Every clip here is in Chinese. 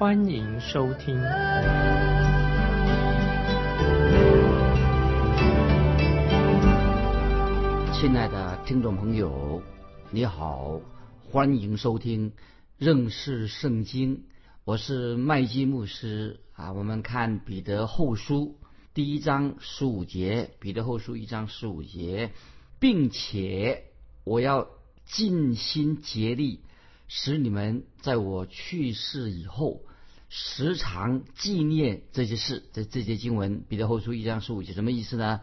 欢迎收听。亲爱的听众朋友，你好，欢迎收听认识圣经。我是麦基牧师啊。我们看彼得后书第一章十五节，彼得后书一章十五节，并且我要尽心竭力，使你们在我去世以后，时常纪念这些事。这这些经文，彼得后书一章十五节什么意思呢？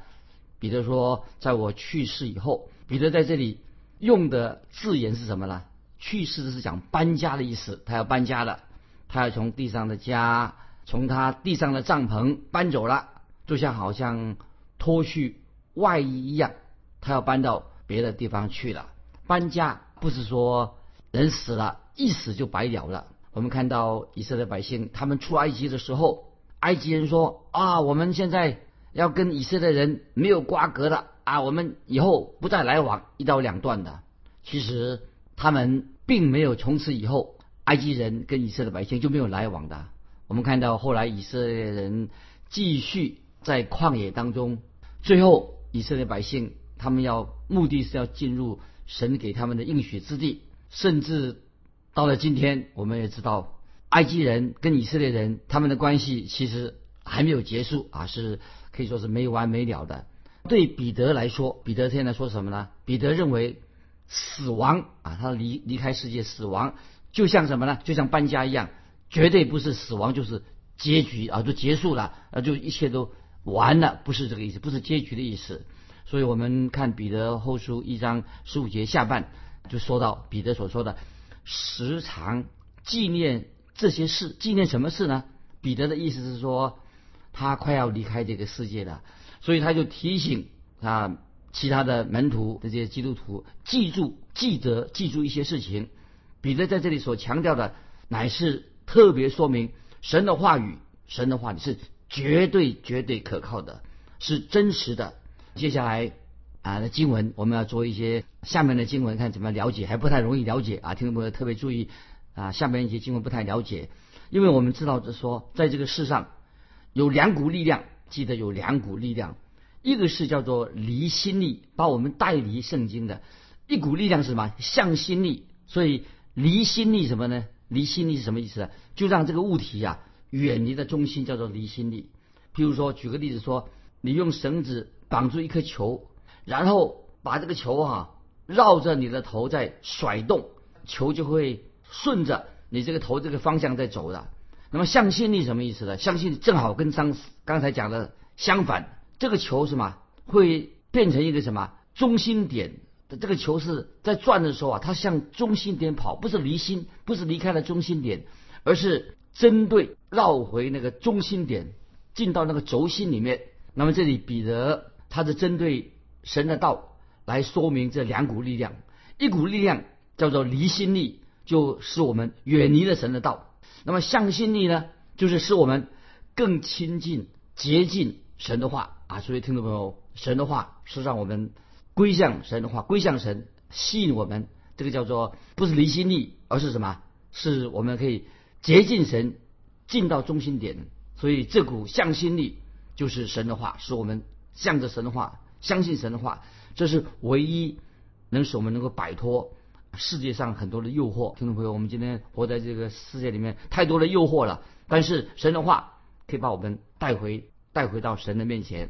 彼得说，在我去世以后，彼得在这里用的字眼是什么呢？去世是讲搬家的意思，他要搬家了，他要从地上的家，从他地上的帐篷搬走了，就像好像脱去外衣一样，他要搬到别的地方去了。搬家不是说人死了，一死就白了了。我们看到以色列百姓他们出埃及的时候，埃及人说啊，我们现在。要跟以色列人没有瓜葛了啊，我们以后不再来往，一刀两断的。其实他们并没有从此以后，埃及人跟以色列百姓就没有来往的。我们看到后来以色列人继续在旷野当中，最后以色列百姓他们要目的是要进入神给他们的应许之地，甚至到了今天，我们也知道埃及人跟以色列人他们的关系其实还没有结束啊，是。可以说是没完没了的。对彼得来说，彼得现在说什么呢？彼得认为死亡啊，他离离开世界，死亡就像什么呢？就像搬家一样，绝对不是死亡就是结局啊，就结束了啊，就一切都完了，不是这个意思，不是结局的意思。所以我们看彼得后书一章十五节下半就说到彼得所说的时常纪念这些事，纪念什么事呢？彼得的意思是说。他快要离开这个世界了，所以他就提醒啊其他的门徒这些基督徒记住、记得、记住一些事情。彼得在这里所强调的，乃是特别说明神的话语，神的话语是绝对、绝对可靠的，是真实的。接下来啊的经文，我们要做一些下面的经文，看怎么了解，还不太容易了解啊。听众朋友特别注意啊，下面一些经文不太了解，因为我们知道是说，在这个世上。有两股力量，记得有两股力量，一个是叫做离心力，把我们带离圣经的；一股力量是什么？向心力。所以离心力什么呢？离心力是什么意思？就让这个物体呀远离的中心，叫做离心力。譬如说，举个例子说，你用绳子绑住一颗球，然后把这个球哈绕着你的头在甩动，球就会顺着你这个头这个方向在走的。那么向心力什么意思呢？向心力正好跟刚刚才讲的相反。这个球什么会变成一个什么中心点？这个球是在转的时候啊，它向中心点跑，不是离心，不是离开了中心点，而是针对绕回那个中心点，进到那个轴心里面。那么这里彼得他是针对神的道来说明这两股力量，一股力量叫做离心力，就使我们远离了神的道。那么向心力呢，就是使我们更亲近、接近神的话啊。所以听众朋友，神的话是让我们归向神的话，归向神，吸引我们。这个叫做不是离心力，而是什么？是我们可以接近神，进到中心点。所以这股向心力就是神的话，使我们向着神的话，相信神的话。这是唯一能使我们能够摆脱。世界上很多的诱惑，听众朋友，我们今天活在这个世界里面，太多的诱惑了。但是神的话可以把我们带回，带回到神的面前。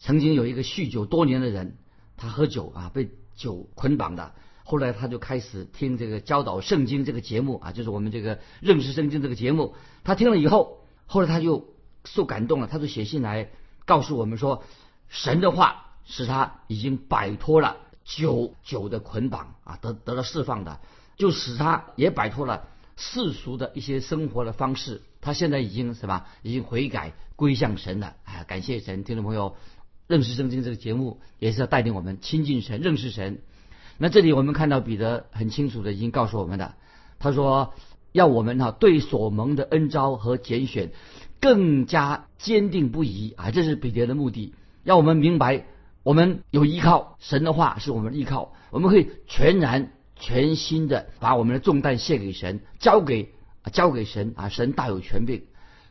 曾经有一个酗酒多年的人，他喝酒啊，被酒捆绑的。后来他就开始听这个教导圣经这个节目啊，就是我们这个认识圣经这个节目。他听了以后，后来他就受感动了，他就写信来告诉我们说，神的话使他已经摆脱了。酒酒的捆绑啊，得得到释放的，就使他也摆脱了世俗的一些生活的方式。他现在已经什么？已经悔改归向神了。哎，感谢神！听众朋友，认识圣经这个节目也是要带领我们亲近神、认识神。那这里我们看到彼得很清楚的已经告诉我们的，他说要我们哈对所蒙的恩招和拣选更加坚定不移啊，这是彼得的目的，要我们明白我们有依靠神的话是我们的依靠，我们可以全然全心的把我们的重担卸给神，交给交给神啊，神大有权柄。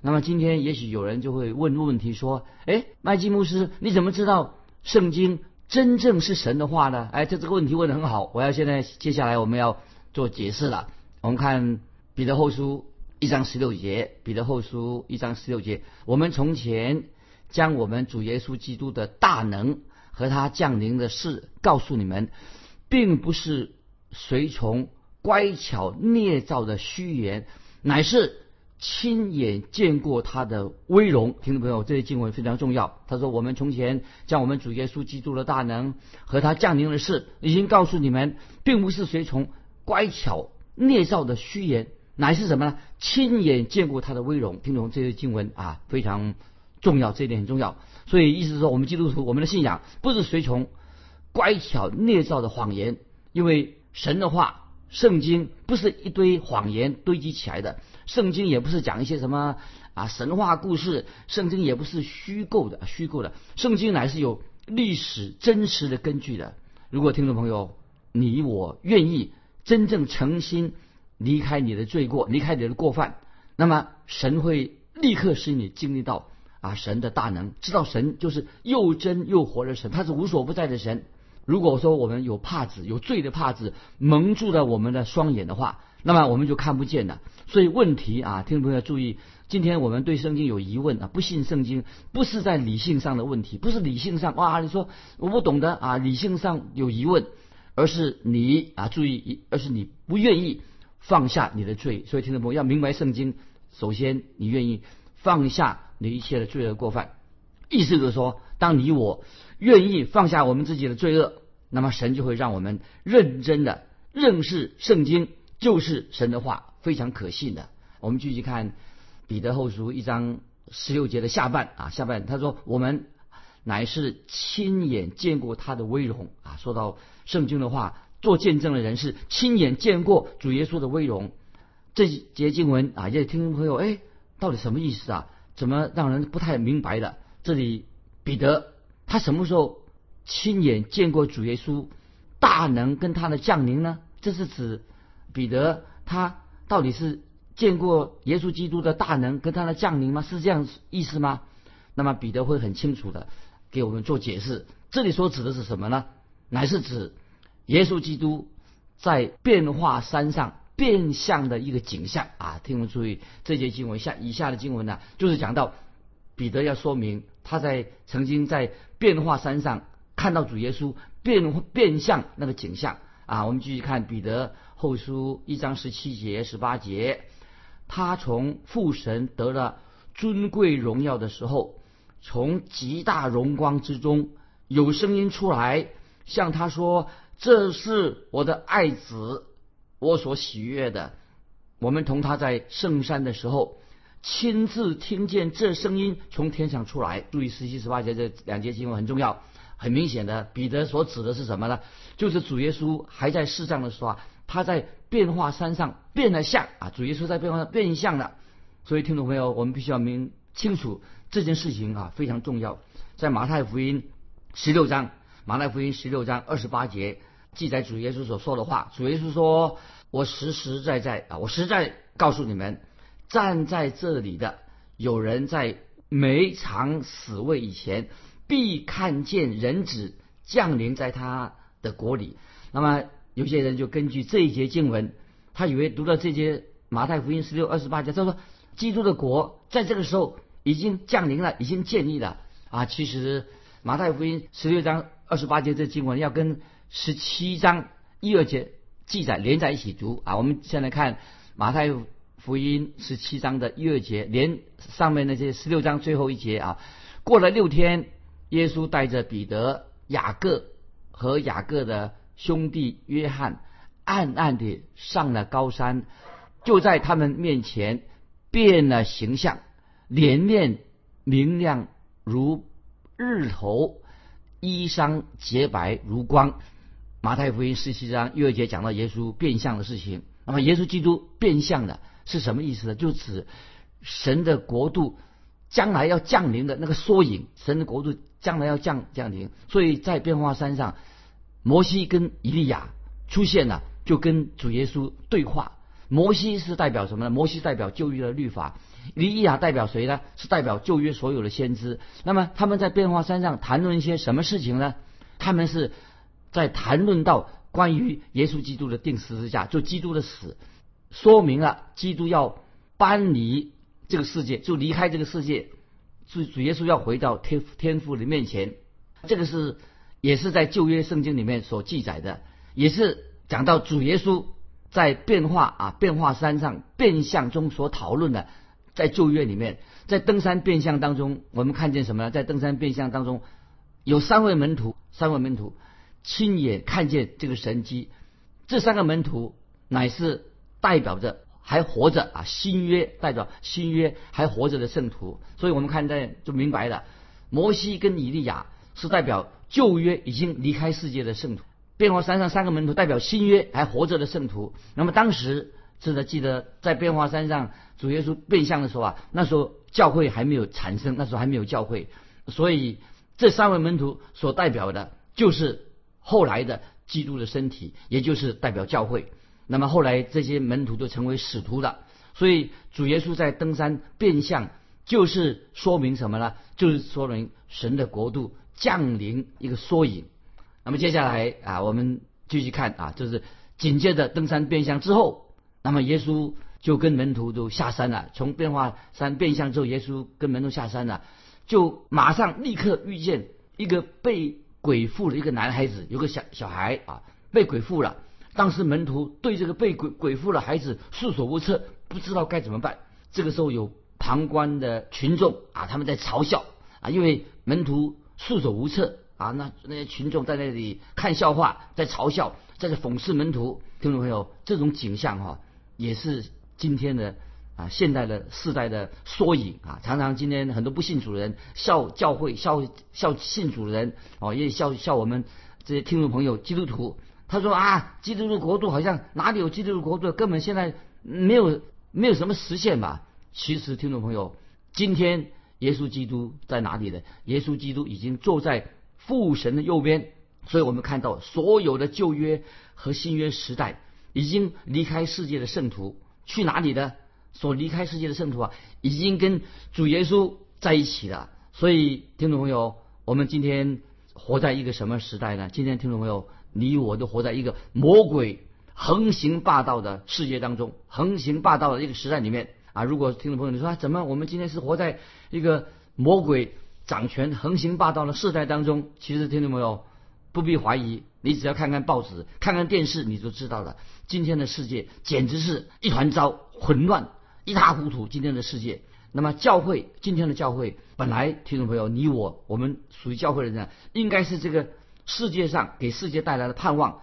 那么今天也许有人就会问问题说，哎，麦基牧师，你怎么知道圣经？真正是神的话呢？哎，这这个问题问得很好。我要现在接下来我们要做解释了。我们看彼得后书一章十六节，彼得后书一章十六节，我们从前将我们主耶稣基督的大能和他降临的事告诉你们，并不是随从乖巧捏造的虚言，乃是。亲眼见过他的威荣，听众朋友，这些经文非常重要。他说：“我们从前将我们主耶稣基督的大能和他降临的事，已经告诉你们，并不是随从乖巧捏造的虚言，乃是什么呢？亲眼见过他的威荣。听懂这些经文啊，非常重要，这一点很重要。所以意思是说，我们基督徒，我们的信仰不是随从乖巧捏造的谎言，因为神的话，圣经不是一堆谎言堆积起来的。”圣经也不是讲一些什么啊神话故事，圣经也不是虚构的，虚构的。圣经乃是有历史真实的根据的。如果听众朋友你我愿意真正诚心离开你的罪过，离开你的过犯，那么神会立刻使你经历到啊神的大能，知道神就是又真又活的神，他是无所不在的神。如果说我们有帕子，有罪的帕子蒙住了我们的双眼的话，那么我们就看不见了。所以问题啊，听众朋友注意，今天我们对圣经有疑问啊，不信圣经不是在理性上的问题，不是理性上哇，你说我不懂得啊，理性上有疑问，而是你啊，注意，而是你不愿意放下你的罪。所以听众朋友要明白圣经，首先你愿意放下你一切的罪恶过犯，意思就是说，当你我愿意放下我们自己的罪恶，那么神就会让我们认真的认识圣经。就是神的话非常可信的。我们继续看彼得后书一章十六节的下半啊，下半他说：“我们乃是亲眼见过他的威荣啊。”说到圣经的话，做见证的人是亲眼见过主耶稣的威荣。这节经文啊，也听众朋友哎，到底什么意思啊？怎么让人不太明白的？这里彼得他什么时候亲眼见过主耶稣大能跟他的降临呢？这是指。彼得他到底是见过耶稣基督的大能跟他的降临吗？是这样意思吗？那么彼得会很清楚的给我们做解释。这里所指的是什么呢？乃是指耶稣基督在变化山上变相的一个景象啊！听我们注意，这节经文下以下的经文呢，就是讲到彼得要说明他在曾经在变化山上看到主耶稣变变相那个景象啊！我们继续看彼得。后书一章十七节、十八节，他从父神得了尊贵荣耀的时候，从极大荣光之中有声音出来，向他说：“这是我的爱子，我所喜悦的。”我们同他在圣山的时候，亲自听见这声音从天上出来。注意十七、十八节这两节经文很重要，很明显的，彼得所指的是什么呢？就是主耶稣还在世上的时候啊。他在变化山上变了相啊，主耶稣在变化变相了，所以听众朋友，我们必须要明清楚这件事情啊，非常重要。在马太福音十六章，马太福音十六章二十八节记载主耶稣所说的话，主耶稣说：“我实实在在啊，我实在告诉你们，站在这里的有人在没尝死位以前，必看见人子降临在他的国里。”那么。有些人就根据这一节经文，他以为读到这节马太福音十六二十八节，他说基督的国在这个时候已经降临了，已经建立了啊。其实马太福音十六章二十八节这经文要跟十七章一二节记载连在一起读啊。我们先来看马太福音十七章的一二节，连上面那些十六章最后一节啊。过了六天，耶稣带着彼得、雅各和雅各的。兄弟约翰暗暗地上了高山，就在他们面前变了形象，脸面明亮如日头，衣裳洁白如光。马太福音十七章第二节讲到耶稣变相的事情。那么耶稣基督变相的是什么意思呢？就指神的国度将来要降临的那个缩影。神的国度将来要降降临，所以在变化山上，摩西跟以利亚出现了，就跟主耶稣对话。摩西是代表什么呢？摩西代表旧约的律法，以利亚代表谁呢？是代表旧约所有的先知。那么他们在变化山上谈论一些什么事情呢？他们是。在谈论到关于耶稣基督的定十字架，就基督的死，说明了基督要搬离这个世界，就离开这个世界，主主耶稣要回到天天父的面前。这个是也是在旧约圣经里面所记载的，也是讲到主耶稣在变化啊变化山上变相中所讨论的，在旧约里面，在登山变相当中，我们看见什么呢？在登山变相当中，有三位门徒，三位门徒。亲眼看见这个神迹，这三个门徒乃是代表着还活着啊，新约代表新约还活着的圣徒，所以我们看在就明白了，摩西跟以利亚是代表旧约已经离开世界的圣徒，变化山上三个门徒代表新约还活着的圣徒。那么当时真的记得在变化山上主耶稣变相的时候啊，那时候教会还没有产生，那时候还没有教会，所以这三位门徒所代表的就是。后来的基督的身体，也就是代表教会。那么后来这些门徒都成为使徒了。所以主耶稣在登山变相，就是说明什么呢？就是说明神的国度降临一个缩影。那么接下来啊，我们继续看啊，就是紧接着登山变相之后，那么耶稣就跟门徒都下山了。从变化山变相之后，耶稣跟门徒下山了，就马上立刻遇见一个被。鬼附了一个男孩子，有个小小孩啊，被鬼附了。当时门徒对这个被鬼鬼附的孩子束手无策，不知道该怎么办。这个时候有旁观的群众啊，他们在嘲笑啊，因为门徒束手无策啊，那那些群众在那里看笑话，在嘲笑，在这讽刺门徒。听众朋友，这种景象哈，也是今天的。啊，现代的世代的缩影啊，常常今天很多不信主的人笑教会，笑笑信主的人哦，也笑笑我们这些听众朋友基督徒。他说啊，基督的国度好像哪里有基督的国度，根本现在没有没有什么实现吧？其实听众朋友，今天耶稣基督在哪里呢？耶稣基督已经坐在父神的右边，所以我们看到所有的旧约和新约时代已经离开世界的圣徒去哪里呢？所离开世界的圣徒啊，已经跟主耶稣在一起了。所以，听众朋友，我们今天活在一个什么时代呢？今天，听众朋友，你我都活在一个魔鬼横行霸道的世界当中，横行霸道的一个时代里面啊。如果听众朋友你说怎么，我们今天是活在一个魔鬼掌权、横行霸道的世代当中？其实，听众朋友不必怀疑，你只要看看报纸、看看电视，你就知道了。今天的世界简直是一团糟，混乱。一塌糊涂，今天的世界。那么教会，今天的教会，本来听众朋友，你我，我们属于教会的人，应该是这个世界上给世界带来的盼望，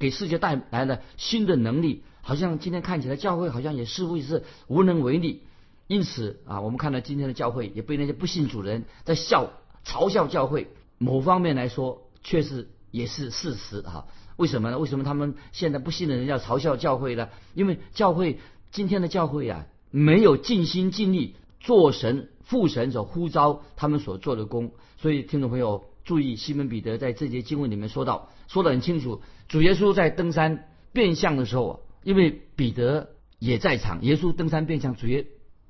给世界带来了新的能力。好像今天看起来，教会好像也似乎是无能为力。因此啊，我们看到今天的教会也被那些不信主人在笑、嘲笑教会。某方面来说，确实也是事实啊。为什么呢？为什么他们现在不信的人要嘲笑教会呢？因为教会今天的教会呀。没有尽心尽力做神父神所呼召他们所做的工，所以听众朋友注意，西门彼得在这节经文里面说到，说得很清楚。主耶稣在登山变相的时候，因为彼得也在场，耶稣登山变相，主耶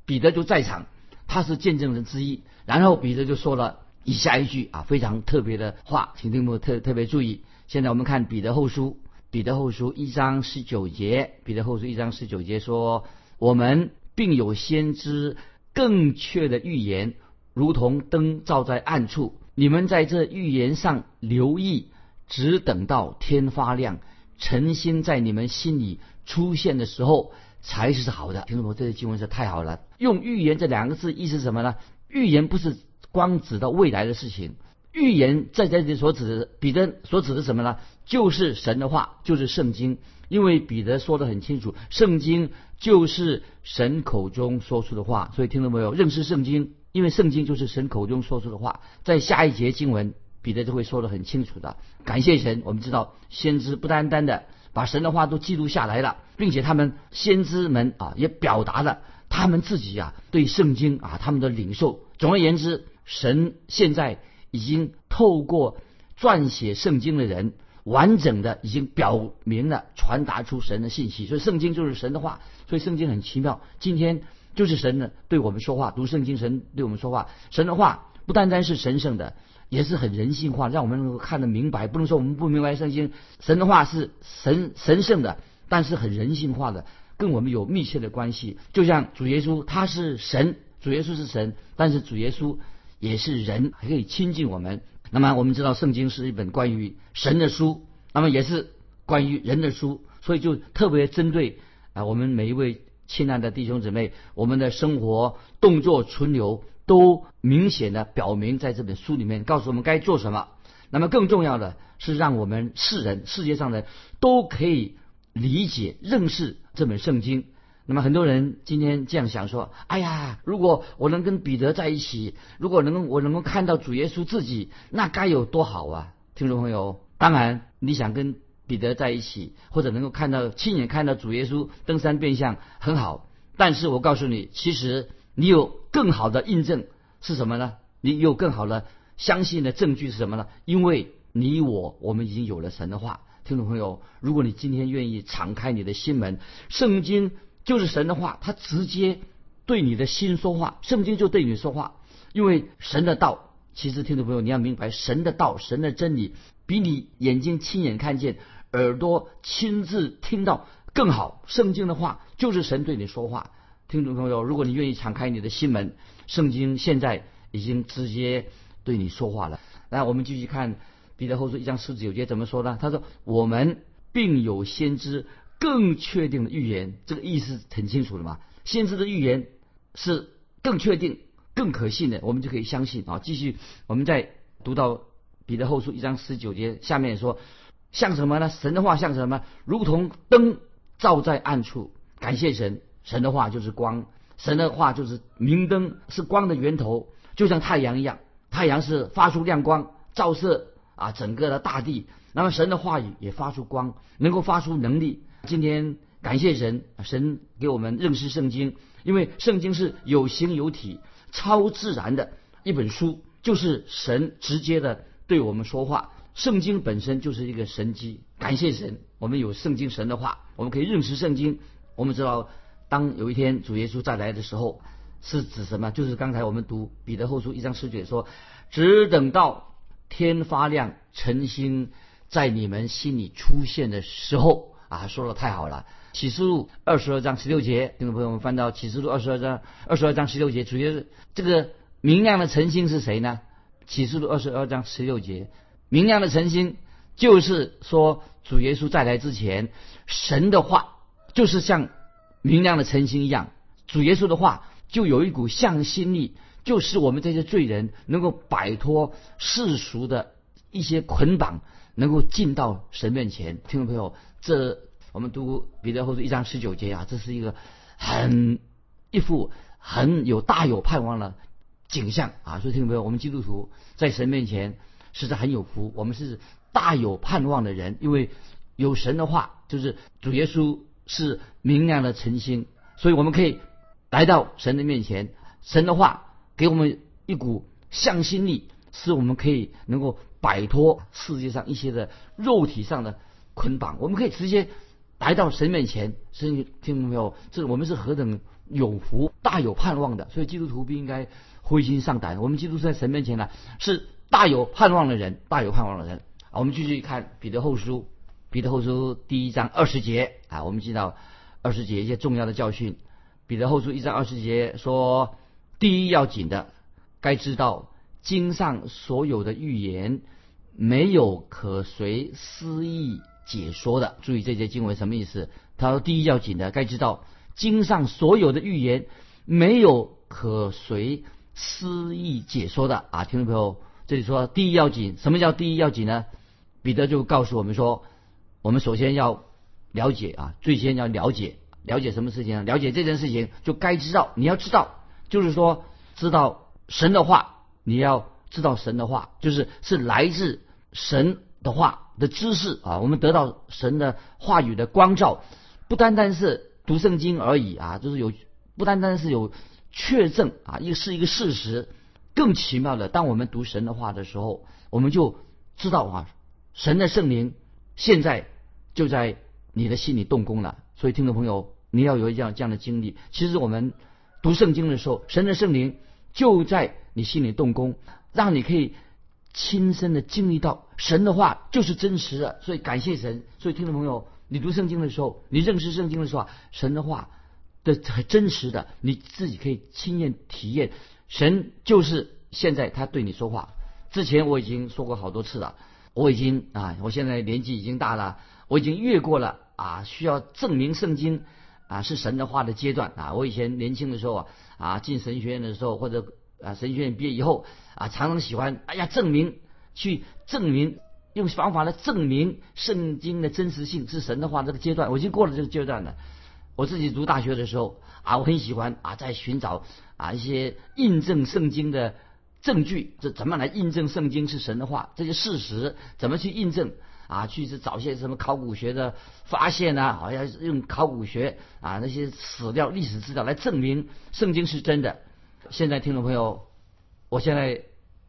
彼得就在场，他是见证人之一。然后彼得就说了以下一句啊，非常特别的话，请听众特特别注意。现在我们看彼得后书，彼得后书一章十九节，彼得后书一章十九节说，我们。并有先知更确的预言，如同灯照在暗处。你们在这预言上留意，只等到天发亮，诚心在你们心里出现的时候，才是好的。听众朋友，这些经文是太好了。用预言这两个字，意思是什么呢？预言不是光指到未来的事情，预言在这里所指的，彼得所指的什么呢？就是神的话，就是圣经。因为彼得说的很清楚，圣经就是神口中说出的话。所以听到没有？认识圣经，因为圣经就是神口中说出的话。在下一节经文，彼得就会说的很清楚的。感谢神，我们知道先知不单单的把神的话都记录下来了，并且他们先知们啊也表达了他们自己啊对圣经啊他们的领受。总而言之，神现在已经透过撰写圣经的人。完整的已经表明了传达出神的信息，所以圣经就是神的话，所以圣经很奇妙。今天就是神呢对我们说话，读圣经神对我们说话，神的话不单单是神圣的，也是很人性化，让我们能够看得明白。不能说我们不明白圣经，神的话是神神圣的，但是很人性化的，跟我们有密切的关系。就像主耶稣他是神，主耶稣是神，但是主耶稣也是人，还可以亲近我们。那么我们知道，圣经是一本关于神的书，那么也是关于人的书，所以就特别针对啊我们每一位亲爱的弟兄姊妹，我们的生活动作存留都明显的表明在这本书里面告诉我们该做什么。那么更重要的是，让我们世人世界上的都可以理解认识这本圣经。那么很多人今天这样想说：“哎呀，如果我能跟彼得在一起，如果能我能够看到主耶稣自己，那该有多好啊！”听众朋友，当然你想跟彼得在一起，或者能够看到亲眼看到主耶稣登山变相很好。但是我告诉你，其实你有更好的印证是什么呢？你有更好的相信的证据是什么呢？因为你我我们已经有了神的话。听众朋友，如果你今天愿意敞开你的心门，圣经。就是神的话，他直接对你的心说话，圣经就对你说话。因为神的道，其实听众朋友你要明白，神的道、神的真理，比你眼睛亲眼看见、耳朵亲自听到更好。圣经的话就是神对你说话。听众朋友，如果你愿意敞开你的心门，圣经现在已经直接对你说话了。来我们继续看彼得后书一章十九节怎么说呢？他说：“我们并有先知。”更确定的预言，这个意思很清楚了嘛？先知的预言是更确定、更可信的，我们就可以相信啊。继续，我们再读到彼得后书一章十九节，下面说像什么呢？神的话像什么？如同灯照在暗处。感谢神，神的话就是光，神的话就是明灯，是光的源头，就像太阳一样，太阳是发出亮光，照射啊整个的大地。那么神的话语也发出光，能够发出能力。今天感谢神，神给我们认识圣经，因为圣经是有形有体、超自然的一本书，就是神直接的对我们说话。圣经本身就是一个神机，感谢神，我们有圣经神的话，我们可以认识圣经。我们知道，当有一天主耶稣再来的时候，是指什么？就是刚才我们读彼得后书一章十节说：“只等到天发亮，晨星在你们心里出现的时候。”啊，说的太好了！启示录二十二章十六节，听众朋友们翻到启示录二十二章二十二章十六节，主要是这个明亮的晨星是谁呢？启示录二十二章十六节，明亮的晨星就是说主耶稣再来之前，神的话就是像明亮的晨星一样，主耶稣的话就有一股向心力，就是我们这些罪人能够摆脱世俗的一些捆绑，能够进到神面前。听众朋友。这我们读彼得后书一章十九节啊，这是一个很一幅很有大有盼望的景象啊！所以听众朋友，我们基督徒在神面前实在很有福，我们是大有盼望的人，因为有神的话，就是主耶稣是明亮的晨星，所以我们可以来到神的面前。神的话给我们一股向心力，使我们可以能够摆脱世界上一些的肉体上的。捆绑，我们可以直接来到神面前。听听到没有？这我们是何等有福、大有盼望的。所以基督徒不应该灰心丧胆。我们基督在神面前呢，是大有盼望的人，大有盼望的人。我们继续看彼得后书，彼得后书第一章二十节啊，我们知道二十节一些重要的教训。彼得后书一章二十节说，第一要紧的，该知道经上所有的预言没有可随私意。解说的，注意这些经文什么意思？他说：第一要紧的，该知道经上所有的预言没有可随私意解说的啊！听众朋友，这里说第一要紧，什么叫第一要紧呢？彼得就告诉我们说，我们首先要了解啊，最先要了解，了解什么事情呢？了解这件事情就该知道，你要知道，就是说知道神的话，你要知道神的话，就是是来自神的话的知识啊。我们得到神的话语的光照，不单单是读圣经而已啊，就是有不单单是有确证啊，一个是一个事实。更奇妙的，当我们读神的话的时候，我们就知道啊，神的圣灵现在就在你的心里动工了。所以，听众朋友，你要有这样这样的经历。其实我们读圣经的时候，神的圣灵就在你心里动工，让你可以亲身的经历到神的话就是真实的。所以，感谢神。所以，听众朋友，你读圣经的时候，你认识圣经的时候，神的话的很真实的，你自己可以亲验体验。神就是现在他对你说话。之前我已经说过好多次了，我已经啊，我现在年纪已经大了，我已经越过了啊需要证明圣经啊是神的话的阶段啊。我以前年轻的时候啊啊进神学院的时候或者啊神学院毕业以后啊常常喜欢哎呀证明去证明用方法来证明圣经的真实性是神的话这个阶段我已经过了这个阶段了。我自己读大学的时候啊我很喜欢啊在寻找。啊，一些印证圣经的证据，这怎么来印证圣经是神的话？这些事实怎么去印证？啊，去是找些什么考古学的发现呢？好像用考古学啊那些史料、历史资料来证明圣经是真的。现在听众朋友，我现在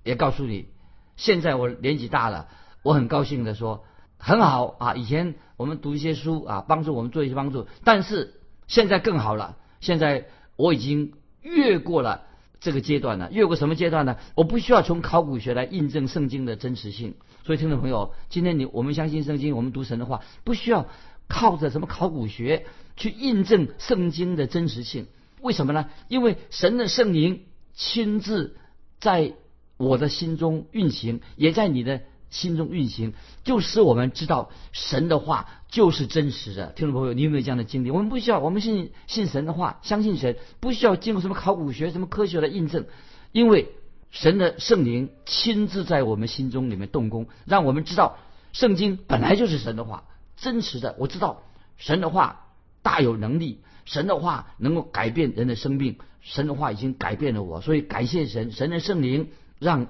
也告诉你，现在我年纪大了，我很高兴的说，很好啊。以前我们读一些书啊，帮助我们做一些帮助，但是现在更好了。现在我已经。越过了这个阶段了？越过什么阶段呢？我不需要从考古学来印证圣经的真实性。所以，听众朋友，今天你我们相信圣经，我们读神的话，不需要靠着什么考古学去印证圣经的真实性。为什么呢？因为神的圣灵亲自在我的心中运行，也在你的。心中运行，就使我们知道神的话就是真实的。听众朋友，你有没有这样的经历？我们不需要，我们信信神的话，相信神，不需要经过什么考古学、什么科学的印证，因为神的圣灵亲自在我们心中里面动工，让我们知道圣经本来就是神的话，真实的。我知道神的话大有能力，神的话能够改变人的生命，神的话已经改变了我，所以感谢神，神的圣灵让。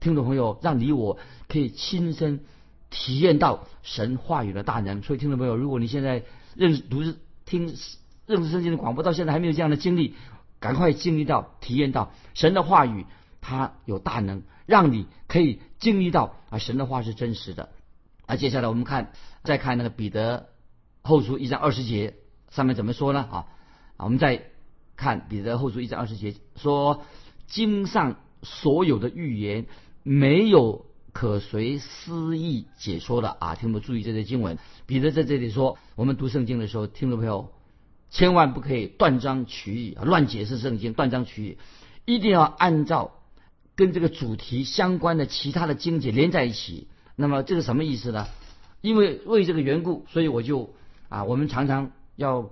听众朋友，让你我可以亲身体验到神话语的大能。所以，听众朋友，如果你现在认识读听认识圣经的广播，到现在还没有这样的经历，赶快经历到、体验到神的话语，它有大能，让你可以经历到啊，神的话是真实的。啊，接下来我们看，再看那个彼得后书一章二十节上面怎么说呢？啊，我们再看彼得后书一章二十节说，经上所有的预言。没有可随私意解说的啊！听众注意这些经文，彼得在这里说，我们读圣经的时候，听众朋友千万不可以断章取义，乱解释圣经，断章取义，一定要按照跟这个主题相关的其他的经节连在一起。那么这个什么意思呢？因为为这个缘故，所以我就啊，我们常常要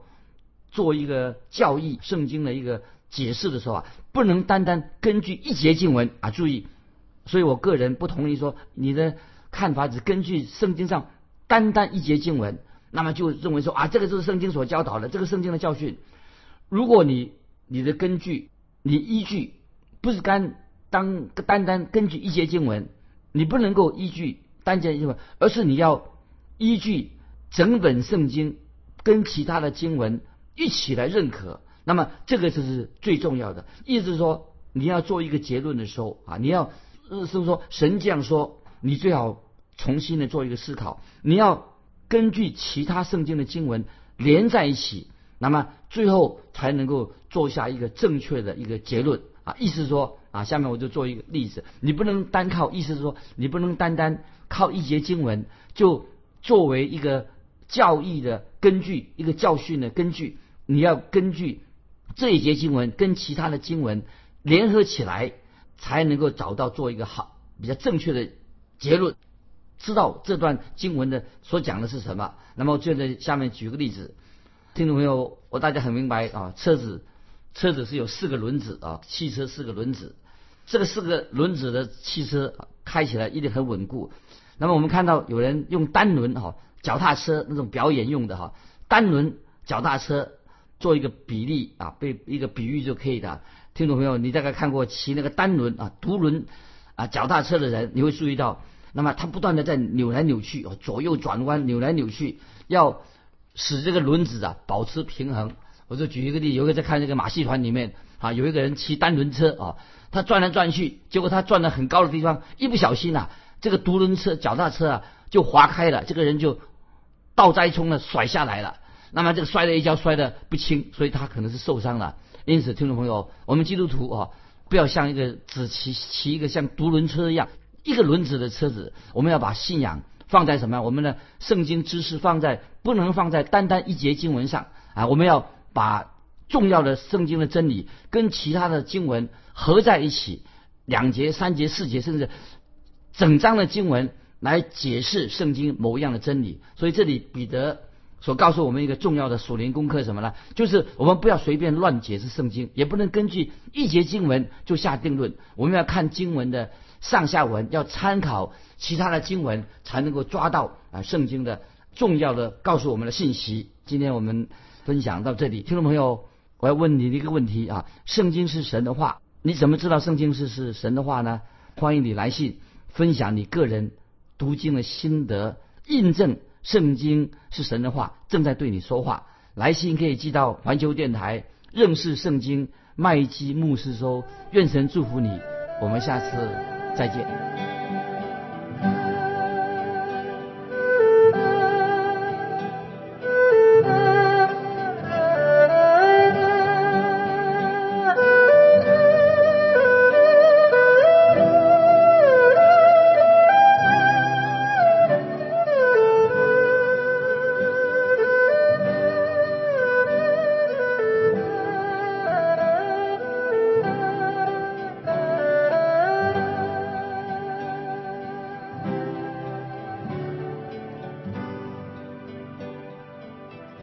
做一个教义圣经的一个解释的时候啊，不能单单根据一节经文啊，注意。所以我个人不同意说你的看法只根据圣经上单单一节经文，那么就认为说啊，这个就是圣经所教导的，这个圣经的教训。如果你你的根据你依据不是单当单单根据一节经文，你不能够依据单节经文，而是你要依据整本圣经跟其他的经文一起来认可。那么这个就是最重要的。意思是说，你要做一个结论的时候啊，你要。是不是说神这样说，你最好重新的做一个思考。你要根据其他圣经的经文连在一起，那么最后才能够做下一个正确的一个结论啊。意思是说啊，下面我就做一个例子，你不能单靠，意思是说你不能单单靠一节经文就作为一个教义的根据，一个教训的根据。你要根据这一节经文跟其他的经文联合起来。才能够找到做一个好比较正确的结论，知道这段经文的所讲的是什么。那么，就在下面举个例子，听众朋友，我大家很明白啊，车子车子是有四个轮子啊，汽车四个轮子，这个四个轮子的汽车开起来一定很稳固。那么我们看到有人用单轮哈脚踏车那种表演用的哈单轮脚踏车做一个比例啊，被一个比喻就可以的。听众朋友，你大概看过骑那个单轮啊独轮啊脚踏车的人，你会注意到，那么他不断的在扭来扭去，左右转弯，扭来扭去，要使这个轮子啊保持平衡。我就举一个例，有一个在看这个马戏团里面啊，有一个人骑单轮车啊，他转来转去，结果他转到很高的地方，一不小心呐。这个独轮车、脚踏车啊，就滑开了，这个人就倒栽葱了，甩下来了。那么这个摔了一跤，摔得不轻，所以他可能是受伤了。因此，听众朋友，我们基督徒啊，不要像一个只骑骑一个像独轮车一样一个轮子的车子。我们要把信仰放在什么？我们的圣经知识放在不能放在单单一节经文上啊！我们要把重要的圣经的真理跟其他的经文合在一起，两节、三节、四节，甚至。整章的经文来解释圣经某一样的真理，所以这里彼得所告诉我们一个重要的属灵功课什么呢？就是我们不要随便乱解释圣经，也不能根据一节经文就下定论。我们要看经文的上下文，要参考其他的经文，才能够抓到啊圣经的重要的告诉我们的信息。今天我们分享到这里，听众朋友，我要问你一个问题啊：圣经是神的话，你怎么知道圣经是是神的话呢？欢迎你来信。分享你个人读经的心得，印证圣经是神的话，正在对你说话。来信可以寄到环球电台认识圣经麦基牧师说。愿神祝福你，我们下次再见。